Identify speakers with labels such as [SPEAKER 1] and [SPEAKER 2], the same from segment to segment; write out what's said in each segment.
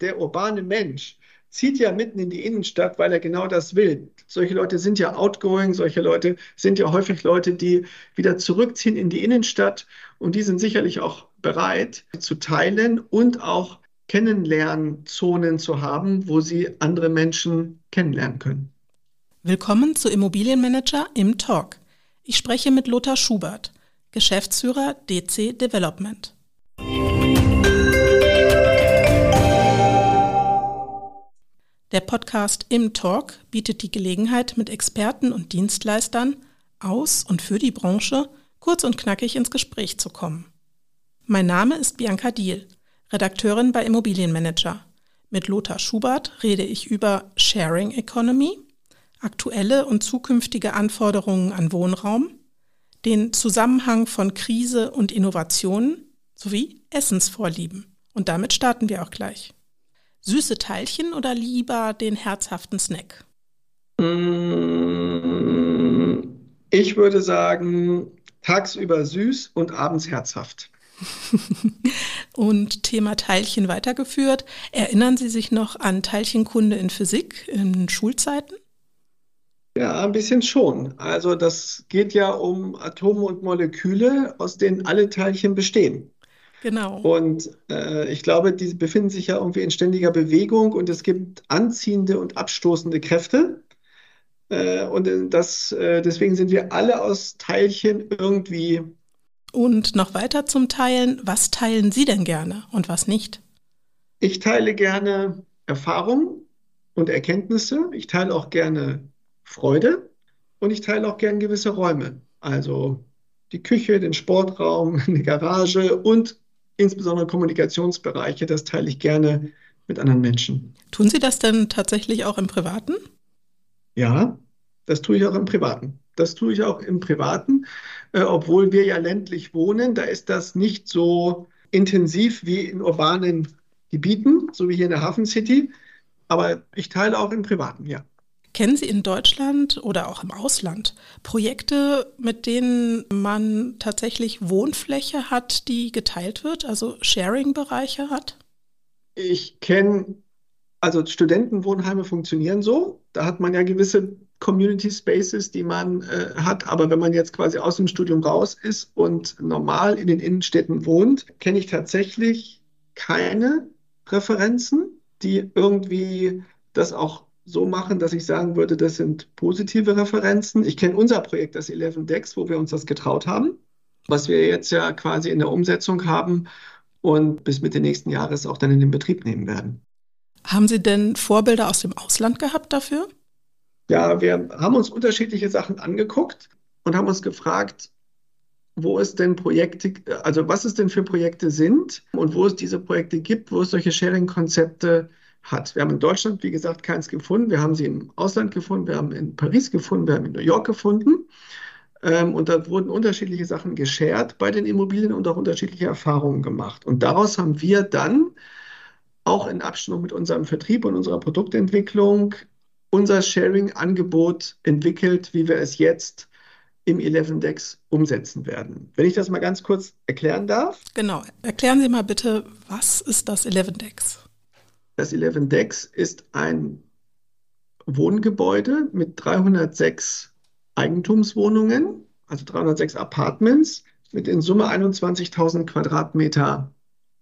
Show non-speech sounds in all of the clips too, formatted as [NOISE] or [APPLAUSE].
[SPEAKER 1] der urbane Mensch zieht ja mitten in die Innenstadt, weil er genau das will. Solche Leute sind ja outgoing, solche Leute sind ja häufig Leute, die wieder zurückziehen in die Innenstadt und die sind sicherlich auch bereit zu teilen und auch Kennenlernzonen zu haben, wo sie andere Menschen kennenlernen können.
[SPEAKER 2] Willkommen zu Immobilienmanager im Talk. Ich spreche mit Lothar Schubert, Geschäftsführer DC Development. Der Podcast Im Talk bietet die Gelegenheit, mit Experten und Dienstleistern aus und für die Branche kurz und knackig ins Gespräch zu kommen. Mein Name ist Bianca Diel, Redakteurin bei Immobilienmanager. Mit Lothar Schubert rede ich über Sharing Economy, aktuelle und zukünftige Anforderungen an Wohnraum, den Zusammenhang von Krise und Innovationen sowie Essensvorlieben. Und damit starten wir auch gleich. Süße Teilchen oder lieber den herzhaften Snack?
[SPEAKER 1] Mm, ich würde sagen, tagsüber süß und abends herzhaft. [LAUGHS]
[SPEAKER 2] und Thema Teilchen weitergeführt. Erinnern Sie sich noch an Teilchenkunde in Physik in Schulzeiten?
[SPEAKER 1] Ja, ein bisschen schon. Also das geht ja um Atome und Moleküle, aus denen alle Teilchen bestehen.
[SPEAKER 2] Genau.
[SPEAKER 1] Und äh, ich glaube, die befinden sich ja irgendwie in ständiger Bewegung und es gibt anziehende und abstoßende Kräfte. Äh, und das, äh, deswegen sind wir alle aus Teilchen irgendwie.
[SPEAKER 2] Und noch weiter zum Teilen, was teilen Sie denn gerne und was nicht?
[SPEAKER 1] Ich teile gerne Erfahrungen und Erkenntnisse. Ich teile auch gerne Freude und ich teile auch gerne gewisse Räume. Also die Küche, den Sportraum, [LAUGHS] eine Garage und insbesondere Kommunikationsbereiche, das teile ich gerne mit anderen Menschen.
[SPEAKER 2] Tun Sie das denn tatsächlich auch im Privaten?
[SPEAKER 1] Ja, das tue ich auch im Privaten. Das tue ich auch im Privaten, äh, obwohl wir ja ländlich wohnen. Da ist das nicht so intensiv wie in urbanen Gebieten, so wie hier in der Hafen City. Aber ich teile auch im Privaten, ja.
[SPEAKER 2] Kennen Sie in Deutschland oder auch im Ausland Projekte, mit denen man tatsächlich Wohnfläche hat, die geteilt wird, also Sharing-Bereiche hat?
[SPEAKER 1] Ich kenne, also Studentenwohnheime funktionieren so. Da hat man ja gewisse Community Spaces, die man äh, hat. Aber wenn man jetzt quasi aus dem Studium raus ist und normal in den Innenstädten wohnt, kenne ich tatsächlich keine Präferenzen, die irgendwie das auch so machen, dass ich sagen würde, das sind positive Referenzen. Ich kenne unser Projekt, das 11 Decks, wo wir uns das getraut haben, was wir jetzt ja quasi in der Umsetzung haben und bis Mitte nächsten Jahres auch dann in den Betrieb nehmen werden.
[SPEAKER 2] Haben Sie denn Vorbilder aus dem Ausland gehabt dafür?
[SPEAKER 1] Ja, wir haben uns unterschiedliche Sachen angeguckt und haben uns gefragt, wo es denn Projekte, also was es denn für Projekte sind und wo es diese Projekte gibt, wo es solche Sharing-Konzepte gibt hat. Wir haben in Deutschland, wie gesagt, keins gefunden. Wir haben sie im Ausland gefunden, wir haben in Paris gefunden, wir haben in New York gefunden. Ähm, und da wurden unterschiedliche Sachen geshared bei den Immobilien und auch unterschiedliche Erfahrungen gemacht. Und daraus haben wir dann auch in Abstimmung mit unserem Vertrieb und unserer Produktentwicklung unser Sharing-Angebot entwickelt, wie wir es jetzt im 11 Dex umsetzen werden. Wenn ich das mal ganz kurz erklären darf.
[SPEAKER 2] Genau, erklären Sie mal bitte, was ist das 11 Dex?
[SPEAKER 1] Das 11 Decks ist ein Wohngebäude mit 306 Eigentumswohnungen, also 306 Apartments mit in Summe 21.000 Quadratmeter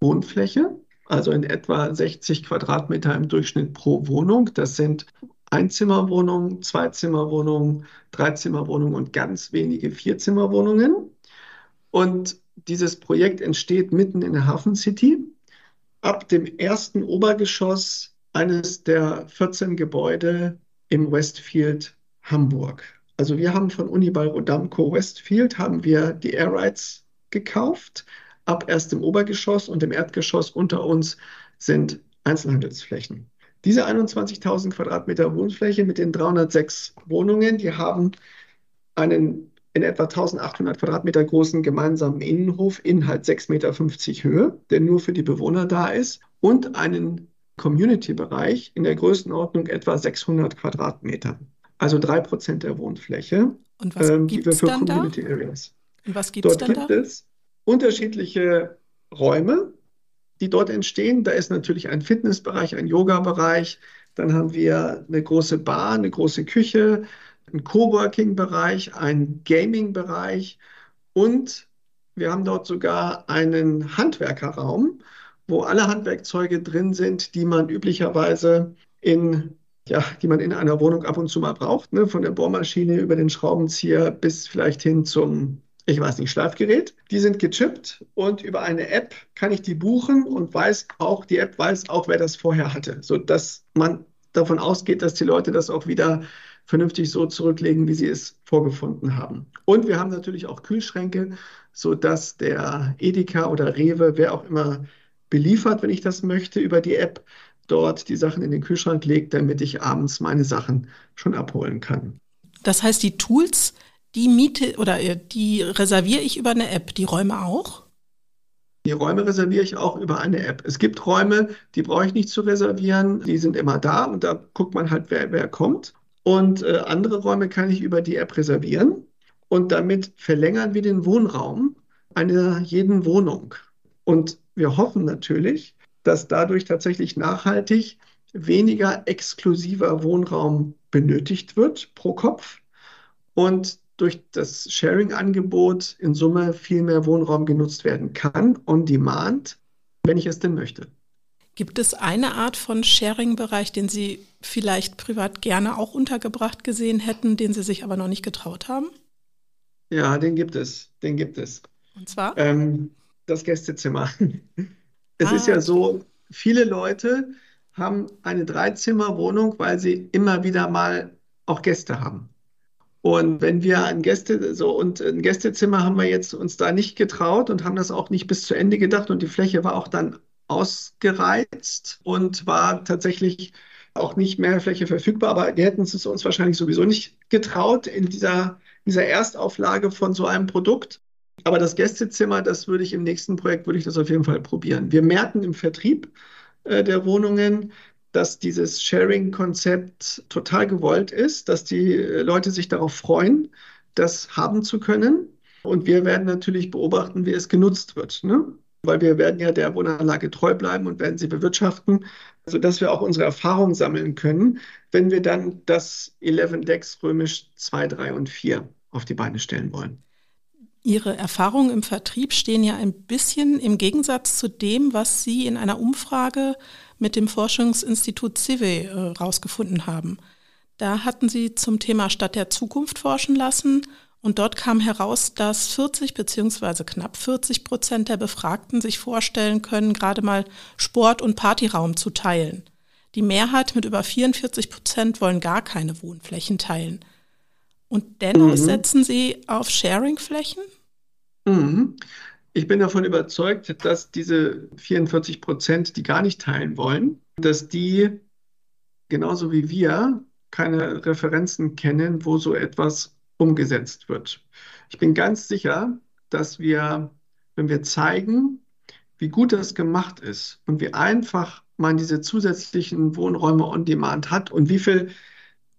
[SPEAKER 1] Wohnfläche, also in etwa 60 Quadratmeter im Durchschnitt pro Wohnung. Das sind Einzimmerwohnungen, Zweizimmerwohnungen, Dreizimmerwohnungen und ganz wenige Vierzimmerwohnungen. Und dieses Projekt entsteht mitten in der Hafen City ab dem ersten Obergeschoss eines der 14 Gebäude im Westfield Hamburg. Also wir haben von Unibail Rodamco Westfield haben wir die Air Rights gekauft. Ab erstem Obergeschoss und im Erdgeschoss unter uns sind Einzelhandelsflächen. Diese 21.000 Quadratmeter Wohnfläche mit den 306 Wohnungen, die haben einen in etwa 1800 Quadratmeter großen gemeinsamen Innenhof in halt 6,50 Meter Höhe, der nur für die Bewohner da ist, und einen Community-Bereich in der Größenordnung etwa 600 Quadratmeter. Also drei Prozent der Wohnfläche.
[SPEAKER 2] Und was ähm, gibt es dann da? Und was gibt's
[SPEAKER 1] Dort
[SPEAKER 2] dann
[SPEAKER 1] gibt da? es unterschiedliche Räume, die dort entstehen. Da ist natürlich ein Fitnessbereich, ein Yoga-Bereich. Dann haben wir eine große Bar, eine große Küche, einen Coworking-Bereich, einen Gaming-Bereich und wir haben dort sogar einen Handwerkerraum, wo alle Handwerkzeuge drin sind, die man üblicherweise in ja, die man in einer Wohnung ab und zu mal braucht, ne? von der Bohrmaschine über den Schraubenzieher bis vielleicht hin zum, ich weiß nicht, Schlafgerät. Die sind gechippt und über eine App kann ich die buchen und weiß auch, die App weiß auch, wer das vorher hatte, sodass man davon ausgeht, dass die Leute das auch wieder vernünftig so zurücklegen, wie sie es vorgefunden haben. Und wir haben natürlich auch Kühlschränke, sodass der Edeka oder Rewe, wer auch immer beliefert, wenn ich das möchte, über die App dort die Sachen in den Kühlschrank legt, damit ich abends meine Sachen schon abholen kann.
[SPEAKER 2] Das heißt, die Tools, die miete oder äh, die reserviere ich über eine App, die Räume auch?
[SPEAKER 1] Die Räume reserviere ich auch über eine App. Es gibt Räume, die brauche ich nicht zu reservieren, die sind immer da und da guckt man halt, wer, wer kommt. Und äh, andere Räume kann ich über die App reservieren. Und damit verlängern wir den Wohnraum einer jeden Wohnung. Und wir hoffen natürlich, dass dadurch tatsächlich nachhaltig weniger exklusiver Wohnraum benötigt wird pro Kopf und durch das Sharing-Angebot in Summe viel mehr Wohnraum genutzt werden kann, on demand, wenn ich es denn möchte.
[SPEAKER 2] Gibt es eine Art von Sharing-Bereich, den Sie vielleicht privat gerne auch untergebracht gesehen hätten, den Sie sich aber noch nicht getraut haben?
[SPEAKER 1] Ja, den gibt es. Den gibt es.
[SPEAKER 2] Und zwar?
[SPEAKER 1] Ähm, das Gästezimmer. [LAUGHS] Es ah, ist ja so, viele Leute haben eine Dreizimmerwohnung, weil sie immer wieder mal auch Gäste haben. Und wenn wir ein Gäste so und ein Gästezimmer haben wir jetzt uns da nicht getraut und haben das auch nicht bis zu Ende gedacht und die Fläche war auch dann ausgereizt und war tatsächlich auch nicht mehr Fläche verfügbar, aber wir hätten es uns wahrscheinlich sowieso nicht getraut in dieser, dieser Erstauflage von so einem Produkt. Aber das Gästezimmer, das würde ich im nächsten Projekt, würde ich das auf jeden Fall probieren. Wir merken im Vertrieb äh, der Wohnungen, dass dieses Sharing-Konzept total gewollt ist, dass die äh, Leute sich darauf freuen, das haben zu können. Und wir werden natürlich beobachten, wie es genutzt wird. Ne? Weil wir werden ja der Wohnanlage treu bleiben und werden sie bewirtschaften, sodass wir auch unsere Erfahrung sammeln können, wenn wir dann das 11 Decks römisch 2, 3 und 4 auf die Beine stellen wollen.
[SPEAKER 2] Ihre Erfahrungen im Vertrieb stehen ja ein bisschen im Gegensatz zu dem, was Sie in einer Umfrage mit dem Forschungsinstitut CIVE herausgefunden äh, haben. Da hatten Sie zum Thema Stadt der Zukunft forschen lassen und dort kam heraus, dass 40 beziehungsweise knapp 40 Prozent der Befragten sich vorstellen können, gerade mal Sport- und Partyraum zu teilen. Die Mehrheit mit über 44 Prozent wollen gar keine Wohnflächen teilen. Und dennoch mhm. setzen sie auf Sharing-Flächen?
[SPEAKER 1] Mhm. Ich bin davon überzeugt, dass diese 44 Prozent, die gar nicht teilen wollen, dass die genauso wie wir keine Referenzen kennen, wo so etwas umgesetzt wird. Ich bin ganz sicher, dass wir, wenn wir zeigen, wie gut das gemacht ist und wie einfach man diese zusätzlichen Wohnräume on demand hat und wie viel,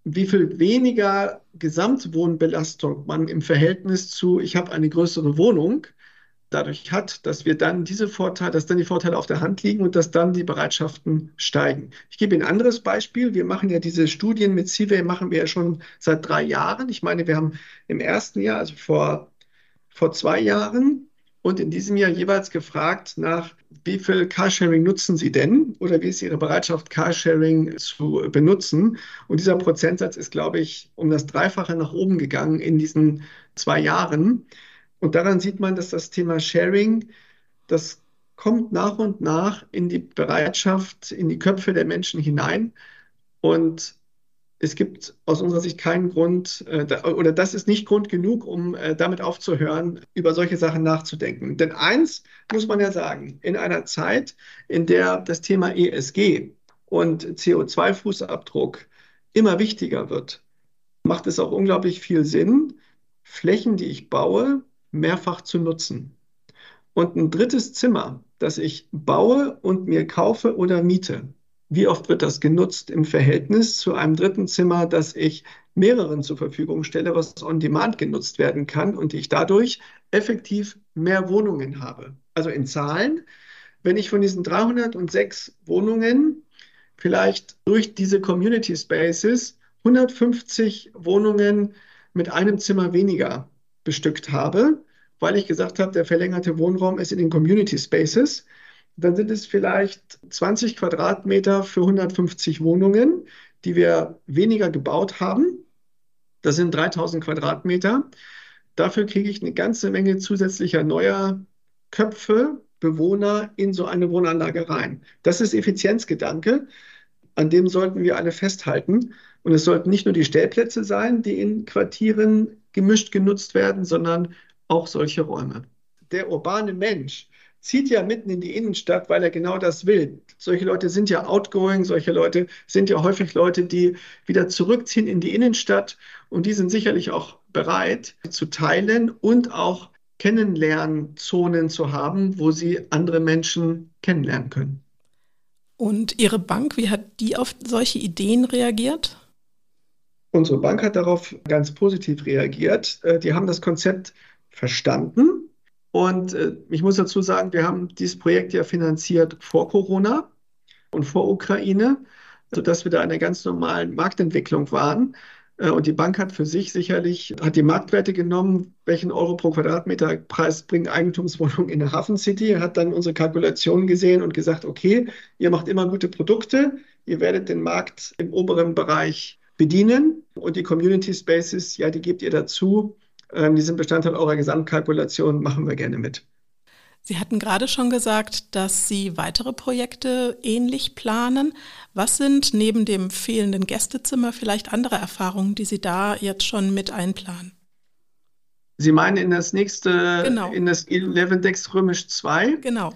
[SPEAKER 1] wie viel weniger Gesamtwohnbelastung man im Verhältnis zu, ich habe eine größere Wohnung, dadurch hat, dass wir dann diese Vorteile, dass dann die Vorteile auf der Hand liegen und dass dann die Bereitschaften steigen. Ich gebe Ihnen ein anderes Beispiel. Wir machen ja diese Studien mit CIVE, machen wir ja schon seit drei Jahren. Ich meine, wir haben im ersten Jahr, also vor, vor zwei Jahren und in diesem Jahr jeweils gefragt nach, wie viel Carsharing nutzen Sie denn oder wie ist Ihre Bereitschaft, Carsharing zu benutzen? Und dieser Prozentsatz ist, glaube ich, um das Dreifache nach oben gegangen in diesen zwei Jahren. Und daran sieht man, dass das Thema Sharing, das kommt nach und nach in die Bereitschaft, in die Köpfe der Menschen hinein. Und es gibt aus unserer Sicht keinen Grund, äh, oder das ist nicht Grund genug, um äh, damit aufzuhören, über solche Sachen nachzudenken. Denn eins muss man ja sagen, in einer Zeit, in der das Thema ESG und CO2-Fußabdruck immer wichtiger wird, macht es auch unglaublich viel Sinn, Flächen, die ich baue, mehrfach zu nutzen. Und ein drittes Zimmer, das ich baue und mir kaufe oder miete, wie oft wird das genutzt im Verhältnis zu einem dritten Zimmer, das ich mehreren zur Verfügung stelle, was on demand genutzt werden kann und ich dadurch effektiv mehr Wohnungen habe. Also in Zahlen, wenn ich von diesen 306 Wohnungen vielleicht durch diese Community Spaces 150 Wohnungen mit einem Zimmer weniger bestückt habe, weil ich gesagt habe, der verlängerte Wohnraum ist in den Community Spaces, dann sind es vielleicht 20 Quadratmeter für 150 Wohnungen, die wir weniger gebaut haben. Das sind 3000 Quadratmeter. Dafür kriege ich eine ganze Menge zusätzlicher neuer Köpfe, Bewohner in so eine Wohnanlage rein. Das ist Effizienzgedanke. An dem sollten wir alle festhalten. Und es sollten nicht nur die Stellplätze sein, die in Quartieren gemischt genutzt werden, sondern auch solche Räume. Der urbane Mensch zieht ja mitten in die Innenstadt, weil er genau das will. Solche Leute sind ja outgoing, solche Leute sind ja häufig Leute, die wieder zurückziehen in die Innenstadt und die sind sicherlich auch bereit zu teilen und auch Kennenlernzonen zu haben, wo sie andere Menschen kennenlernen können.
[SPEAKER 2] Und Ihre Bank, wie hat die auf solche Ideen reagiert?
[SPEAKER 1] Unsere Bank hat darauf ganz positiv reagiert. Äh, die haben das Konzept verstanden. Und äh, ich muss dazu sagen, wir haben dieses Projekt ja finanziert vor Corona und vor Ukraine, sodass wir da in einer ganz normalen Marktentwicklung waren. Äh, und die Bank hat für sich sicherlich, hat die Marktwerte genommen, welchen Euro pro Quadratmeter Preis bringen Eigentumswohnungen in der Hafen City, hat dann unsere Kalkulationen gesehen und gesagt, okay, ihr macht immer gute Produkte, ihr werdet den Markt im oberen Bereich bedienen und die Community Spaces, ja, die gebt ihr dazu. Ähm, die sind Bestandteil eurer Gesamtkalkulation, machen wir gerne mit.
[SPEAKER 2] Sie hatten gerade schon gesagt, dass Sie weitere Projekte ähnlich planen. Was sind neben dem fehlenden Gästezimmer vielleicht andere Erfahrungen, die Sie da jetzt schon mit einplanen?
[SPEAKER 1] Sie meinen in das nächste, genau. in das 11 Decks Römisch 2?
[SPEAKER 2] Genau.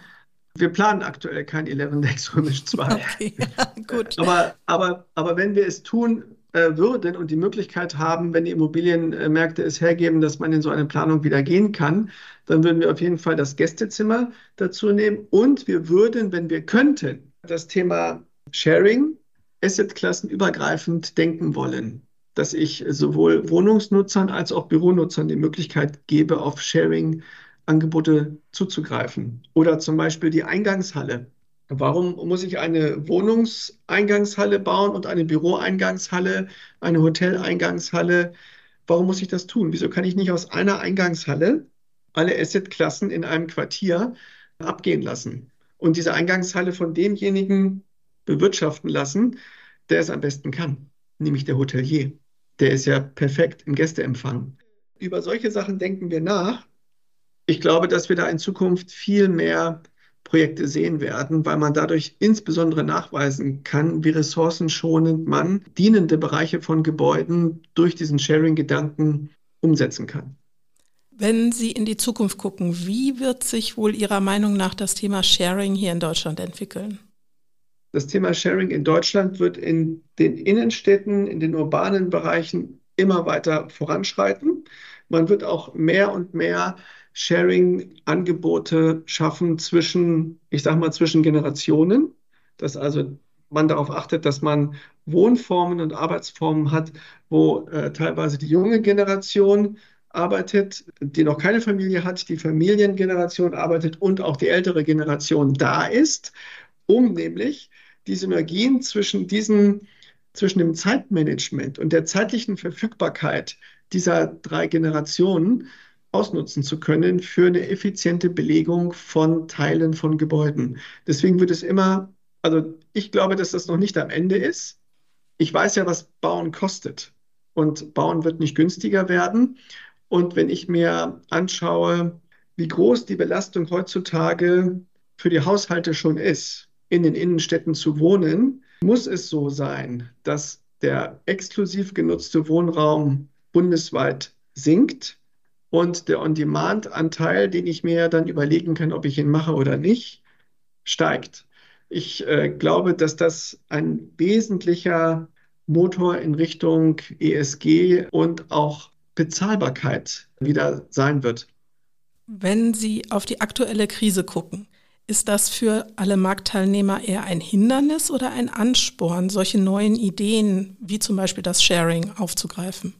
[SPEAKER 1] Wir planen aktuell kein 11 Decks Römisch 2. [LAUGHS] Okay, [LAUGHS] gut. aber, aber, aber wenn wir es tun, würden und die Möglichkeit haben, wenn die Immobilienmärkte es hergeben, dass man in so eine Planung wieder gehen kann, dann würden wir auf jeden Fall das Gästezimmer dazu nehmen. Und wir würden, wenn wir könnten, das Thema Sharing, Assetklassen übergreifend denken wollen, dass ich sowohl Wohnungsnutzern als auch Büronutzern die Möglichkeit gebe, auf Sharing-Angebote zuzugreifen. Oder zum Beispiel die Eingangshalle Warum muss ich eine Wohnungseingangshalle bauen und eine Büroeingangshalle, eine Hoteleingangshalle? Warum muss ich das tun? Wieso kann ich nicht aus einer Eingangshalle alle Assetklassen in einem Quartier abgehen lassen und diese Eingangshalle von demjenigen bewirtschaften lassen, der es am besten kann, nämlich der Hotelier. Der ist ja perfekt im Gästeempfang. Über solche Sachen denken wir nach. Ich glaube, dass wir da in Zukunft viel mehr Projekte sehen werden, weil man dadurch insbesondere nachweisen kann, wie ressourcenschonend man dienende Bereiche von Gebäuden durch diesen Sharing-Gedanken umsetzen kann.
[SPEAKER 2] Wenn Sie in die Zukunft gucken, wie wird sich wohl Ihrer Meinung nach das Thema Sharing hier in Deutschland entwickeln?
[SPEAKER 1] Das Thema Sharing in Deutschland wird in den Innenstädten, in den urbanen Bereichen immer weiter voranschreiten. Man wird auch mehr und mehr Sharing-Angebote schaffen zwischen, ich sage mal, zwischen Generationen, dass also man darauf achtet, dass man Wohnformen und Arbeitsformen hat, wo äh, teilweise die junge Generation arbeitet, die noch keine Familie hat, die Familiengeneration arbeitet und auch die ältere Generation da ist, um nämlich die Synergien zwischen diesen zwischen dem Zeitmanagement und der zeitlichen Verfügbarkeit dieser drei Generationen ausnutzen zu können für eine effiziente Belegung von Teilen von Gebäuden. Deswegen wird es immer, also ich glaube, dass das noch nicht am Ende ist. Ich weiß ja, was Bauen kostet. Und Bauen wird nicht günstiger werden. Und wenn ich mir anschaue, wie groß die Belastung heutzutage für die Haushalte schon ist, in den Innenstädten zu wohnen, muss es so sein, dass der exklusiv genutzte Wohnraum bundesweit sinkt und der On-Demand-Anteil, den ich mir dann überlegen kann, ob ich ihn mache oder nicht, steigt. Ich äh, glaube, dass das ein wesentlicher Motor in Richtung ESG und auch Bezahlbarkeit wieder sein wird.
[SPEAKER 2] Wenn Sie auf die aktuelle Krise gucken, ist das für alle Marktteilnehmer eher ein Hindernis oder ein Ansporn, solche neuen Ideen wie zum Beispiel das Sharing aufzugreifen?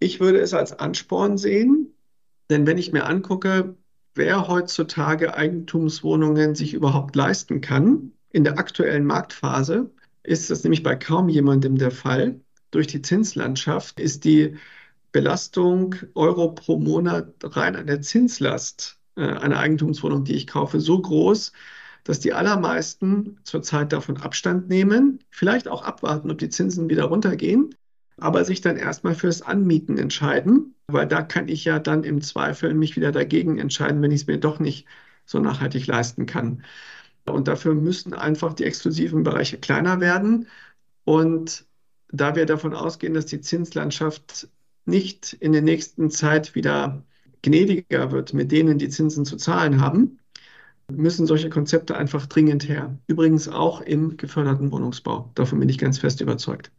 [SPEAKER 1] Ich würde es als Ansporn sehen, denn wenn ich mir angucke, wer heutzutage Eigentumswohnungen sich überhaupt leisten kann. In der aktuellen Marktphase ist das nämlich bei kaum jemandem der Fall. Durch die Zinslandschaft ist die Belastung Euro pro Monat rein an der Zinslast äh, einer Eigentumswohnung, die ich kaufe, so groß, dass die allermeisten zurzeit davon Abstand nehmen, vielleicht auch abwarten, ob die Zinsen wieder runtergehen, aber sich dann erstmal fürs Anmieten entscheiden, weil da kann ich ja dann im Zweifel mich wieder dagegen entscheiden, wenn ich es mir doch nicht so nachhaltig leisten kann. Und dafür müssen einfach die exklusiven Bereiche kleiner werden. Und da wir davon ausgehen, dass die Zinslandschaft nicht in der nächsten Zeit wieder gnädiger wird mit denen, die Zinsen zu zahlen haben, müssen solche Konzepte einfach dringend her. Übrigens auch im geförderten Wohnungsbau. Davon bin ich ganz fest überzeugt.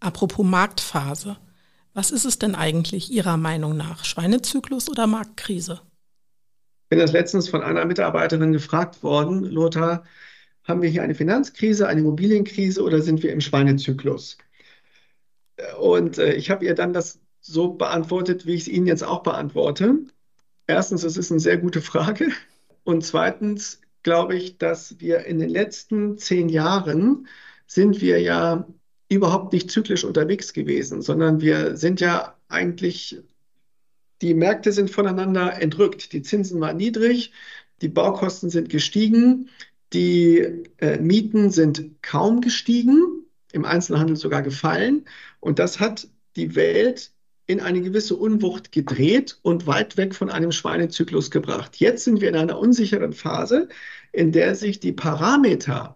[SPEAKER 2] Apropos Marktphase. Was ist es denn eigentlich Ihrer Meinung nach? Schweinezyklus oder Marktkrise?
[SPEAKER 1] Ich bin das letztens von einer Mitarbeiterin gefragt worden, Lothar, haben wir hier eine Finanzkrise, eine Immobilienkrise oder sind wir im Schweinezyklus? Und äh, ich habe ihr dann das so beantwortet, wie ich es Ihnen jetzt auch beantworte. Erstens, es ist eine sehr gute Frage. Und zweitens glaube ich, dass wir in den letzten zehn Jahren sind wir ja überhaupt nicht zyklisch unterwegs gewesen, sondern wir sind ja eigentlich, die Märkte sind voneinander entrückt. Die Zinsen waren niedrig, die Baukosten sind gestiegen, die äh, Mieten sind kaum gestiegen, im Einzelhandel sogar gefallen. Und das hat die Welt in eine gewisse Unwucht gedreht und weit weg von einem Schweinezyklus gebracht. Jetzt sind wir in einer unsicheren Phase, in der sich die Parameter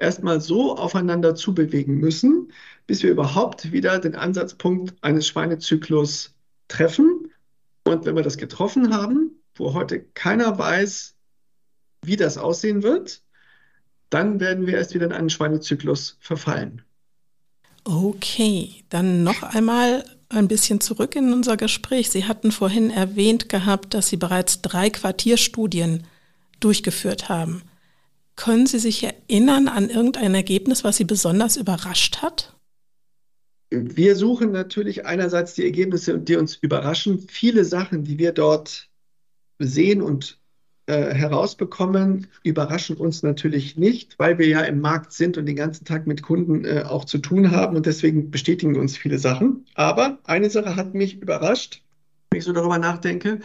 [SPEAKER 1] erstmal so aufeinander zubewegen müssen, bis wir überhaupt wieder den Ansatzpunkt eines Schweinezyklus treffen. Und wenn wir das getroffen haben, wo heute keiner weiß, wie das aussehen wird, dann werden wir erst wieder in einen Schweinezyklus verfallen.
[SPEAKER 2] Okay, dann noch einmal ein bisschen zurück in unser Gespräch. Sie hatten vorhin erwähnt gehabt, dass Sie bereits drei Quartierstudien durchgeführt haben. Können Sie sich erinnern an irgendein Ergebnis, was Sie besonders überrascht hat?
[SPEAKER 1] Wir suchen natürlich einerseits die Ergebnisse, die uns überraschen. Viele Sachen, die wir dort sehen und äh, herausbekommen, überraschen uns natürlich nicht, weil wir ja im Markt sind und den ganzen Tag mit Kunden äh, auch zu tun haben und deswegen bestätigen uns viele Sachen. Aber eine Sache hat mich überrascht, wenn ich so darüber nachdenke,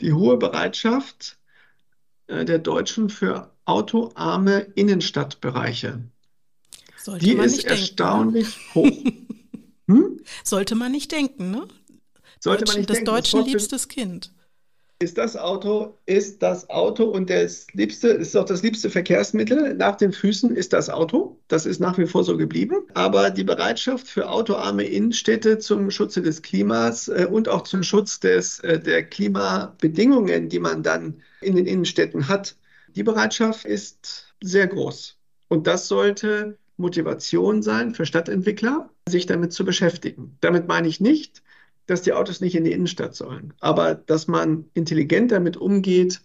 [SPEAKER 1] die hohe Bereitschaft der Deutschen für autoarme Innenstadtbereiche. Sollte die ist erstaunlich denken, [LAUGHS] hoch.
[SPEAKER 2] Hm? Sollte man nicht denken, ne?
[SPEAKER 1] Sollte man nicht
[SPEAKER 2] das
[SPEAKER 1] denken.
[SPEAKER 2] Deutschen liebstes Kind
[SPEAKER 1] ist das Auto, ist das Auto und das liebste, ist auch das liebste Verkehrsmittel nach den Füßen ist das Auto. Das ist nach wie vor so geblieben. Aber die Bereitschaft für autoarme Innenstädte zum Schutze des Klimas äh, und auch zum Schutz des, äh, der Klimabedingungen, die man dann in den Innenstädten hat, die Bereitschaft ist sehr groß. Und das sollte Motivation sein für Stadtentwickler, sich damit zu beschäftigen. Damit meine ich nicht, dass die Autos nicht in die Innenstadt sollen, aber dass man intelligent damit umgeht,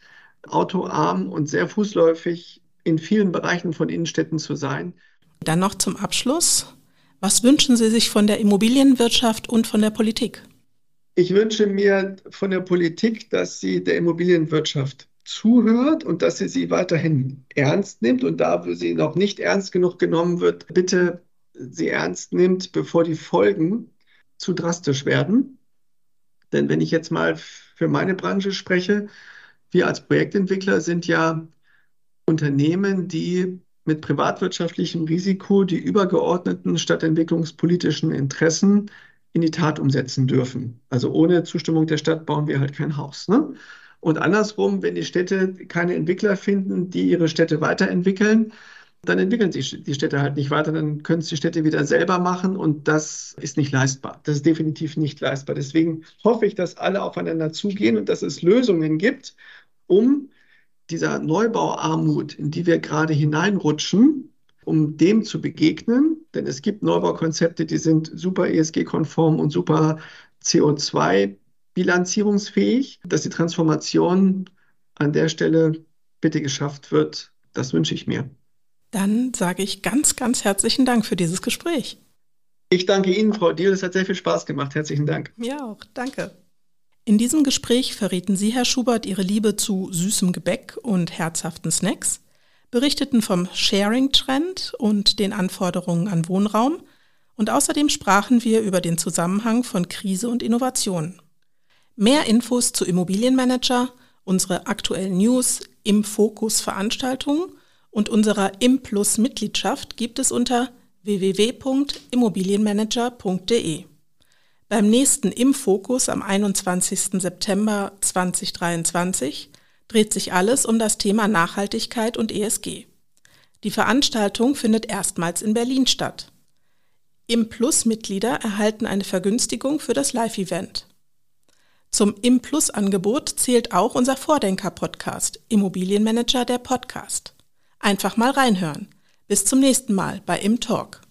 [SPEAKER 1] autoarm und sehr fußläufig in vielen Bereichen von Innenstädten zu sein.
[SPEAKER 2] Dann noch zum Abschluss. Was wünschen Sie sich von der Immobilienwirtschaft und von der Politik?
[SPEAKER 1] Ich wünsche mir von der Politik, dass sie der Immobilienwirtschaft zuhört und dass sie sie weiterhin ernst nimmt und da, wo sie noch nicht ernst genug genommen wird, bitte sie ernst nimmt, bevor die Folgen zu drastisch werden. Denn wenn ich jetzt mal für meine Branche spreche, wir als Projektentwickler sind ja Unternehmen, die mit privatwirtschaftlichem Risiko die übergeordneten stadtentwicklungspolitischen Interessen in die Tat umsetzen dürfen. Also ohne Zustimmung der Stadt bauen wir halt kein Haus. Ne? Und andersrum, wenn die Städte keine Entwickler finden, die ihre Städte weiterentwickeln, dann entwickeln sich die Städte halt nicht weiter, dann können es die Städte wieder selber machen und das ist nicht leistbar. Das ist definitiv nicht leistbar. Deswegen hoffe ich, dass alle aufeinander zugehen und dass es Lösungen gibt, um dieser Neubauarmut, in die wir gerade hineinrutschen, um dem zu begegnen. Denn es gibt Neubaukonzepte, die sind super ESG-konform und super CO2-bilanzierungsfähig. Dass die Transformation an der Stelle bitte geschafft wird, das wünsche ich mir.
[SPEAKER 2] Dann sage ich ganz, ganz herzlichen Dank für dieses Gespräch.
[SPEAKER 1] Ich danke Ihnen, Frau Diel. Es hat sehr viel Spaß gemacht. Herzlichen Dank.
[SPEAKER 2] Mir auch. Danke. In diesem Gespräch verrieten Sie, Herr Schubert, Ihre Liebe zu süßem Gebäck und herzhaften Snacks, berichteten vom Sharing-Trend und den Anforderungen an Wohnraum und außerdem sprachen wir über den Zusammenhang von Krise und Innovation. Mehr Infos zu Immobilienmanager, unsere aktuellen News, im Fokus Veranstaltungen und unserer Implus Mitgliedschaft gibt es unter www.immobilienmanager.de. Beim nächsten Im Fokus am 21. September 2023 dreht sich alles um das Thema Nachhaltigkeit und ESG. Die Veranstaltung findet erstmals in Berlin statt. Im Plus-Mitglieder erhalten eine Vergünstigung für das Live-Event. Zum Im Plus-Angebot zählt auch unser Vordenker-Podcast, Immobilienmanager der Podcast. Einfach mal reinhören. Bis zum nächsten Mal bei Im Talk.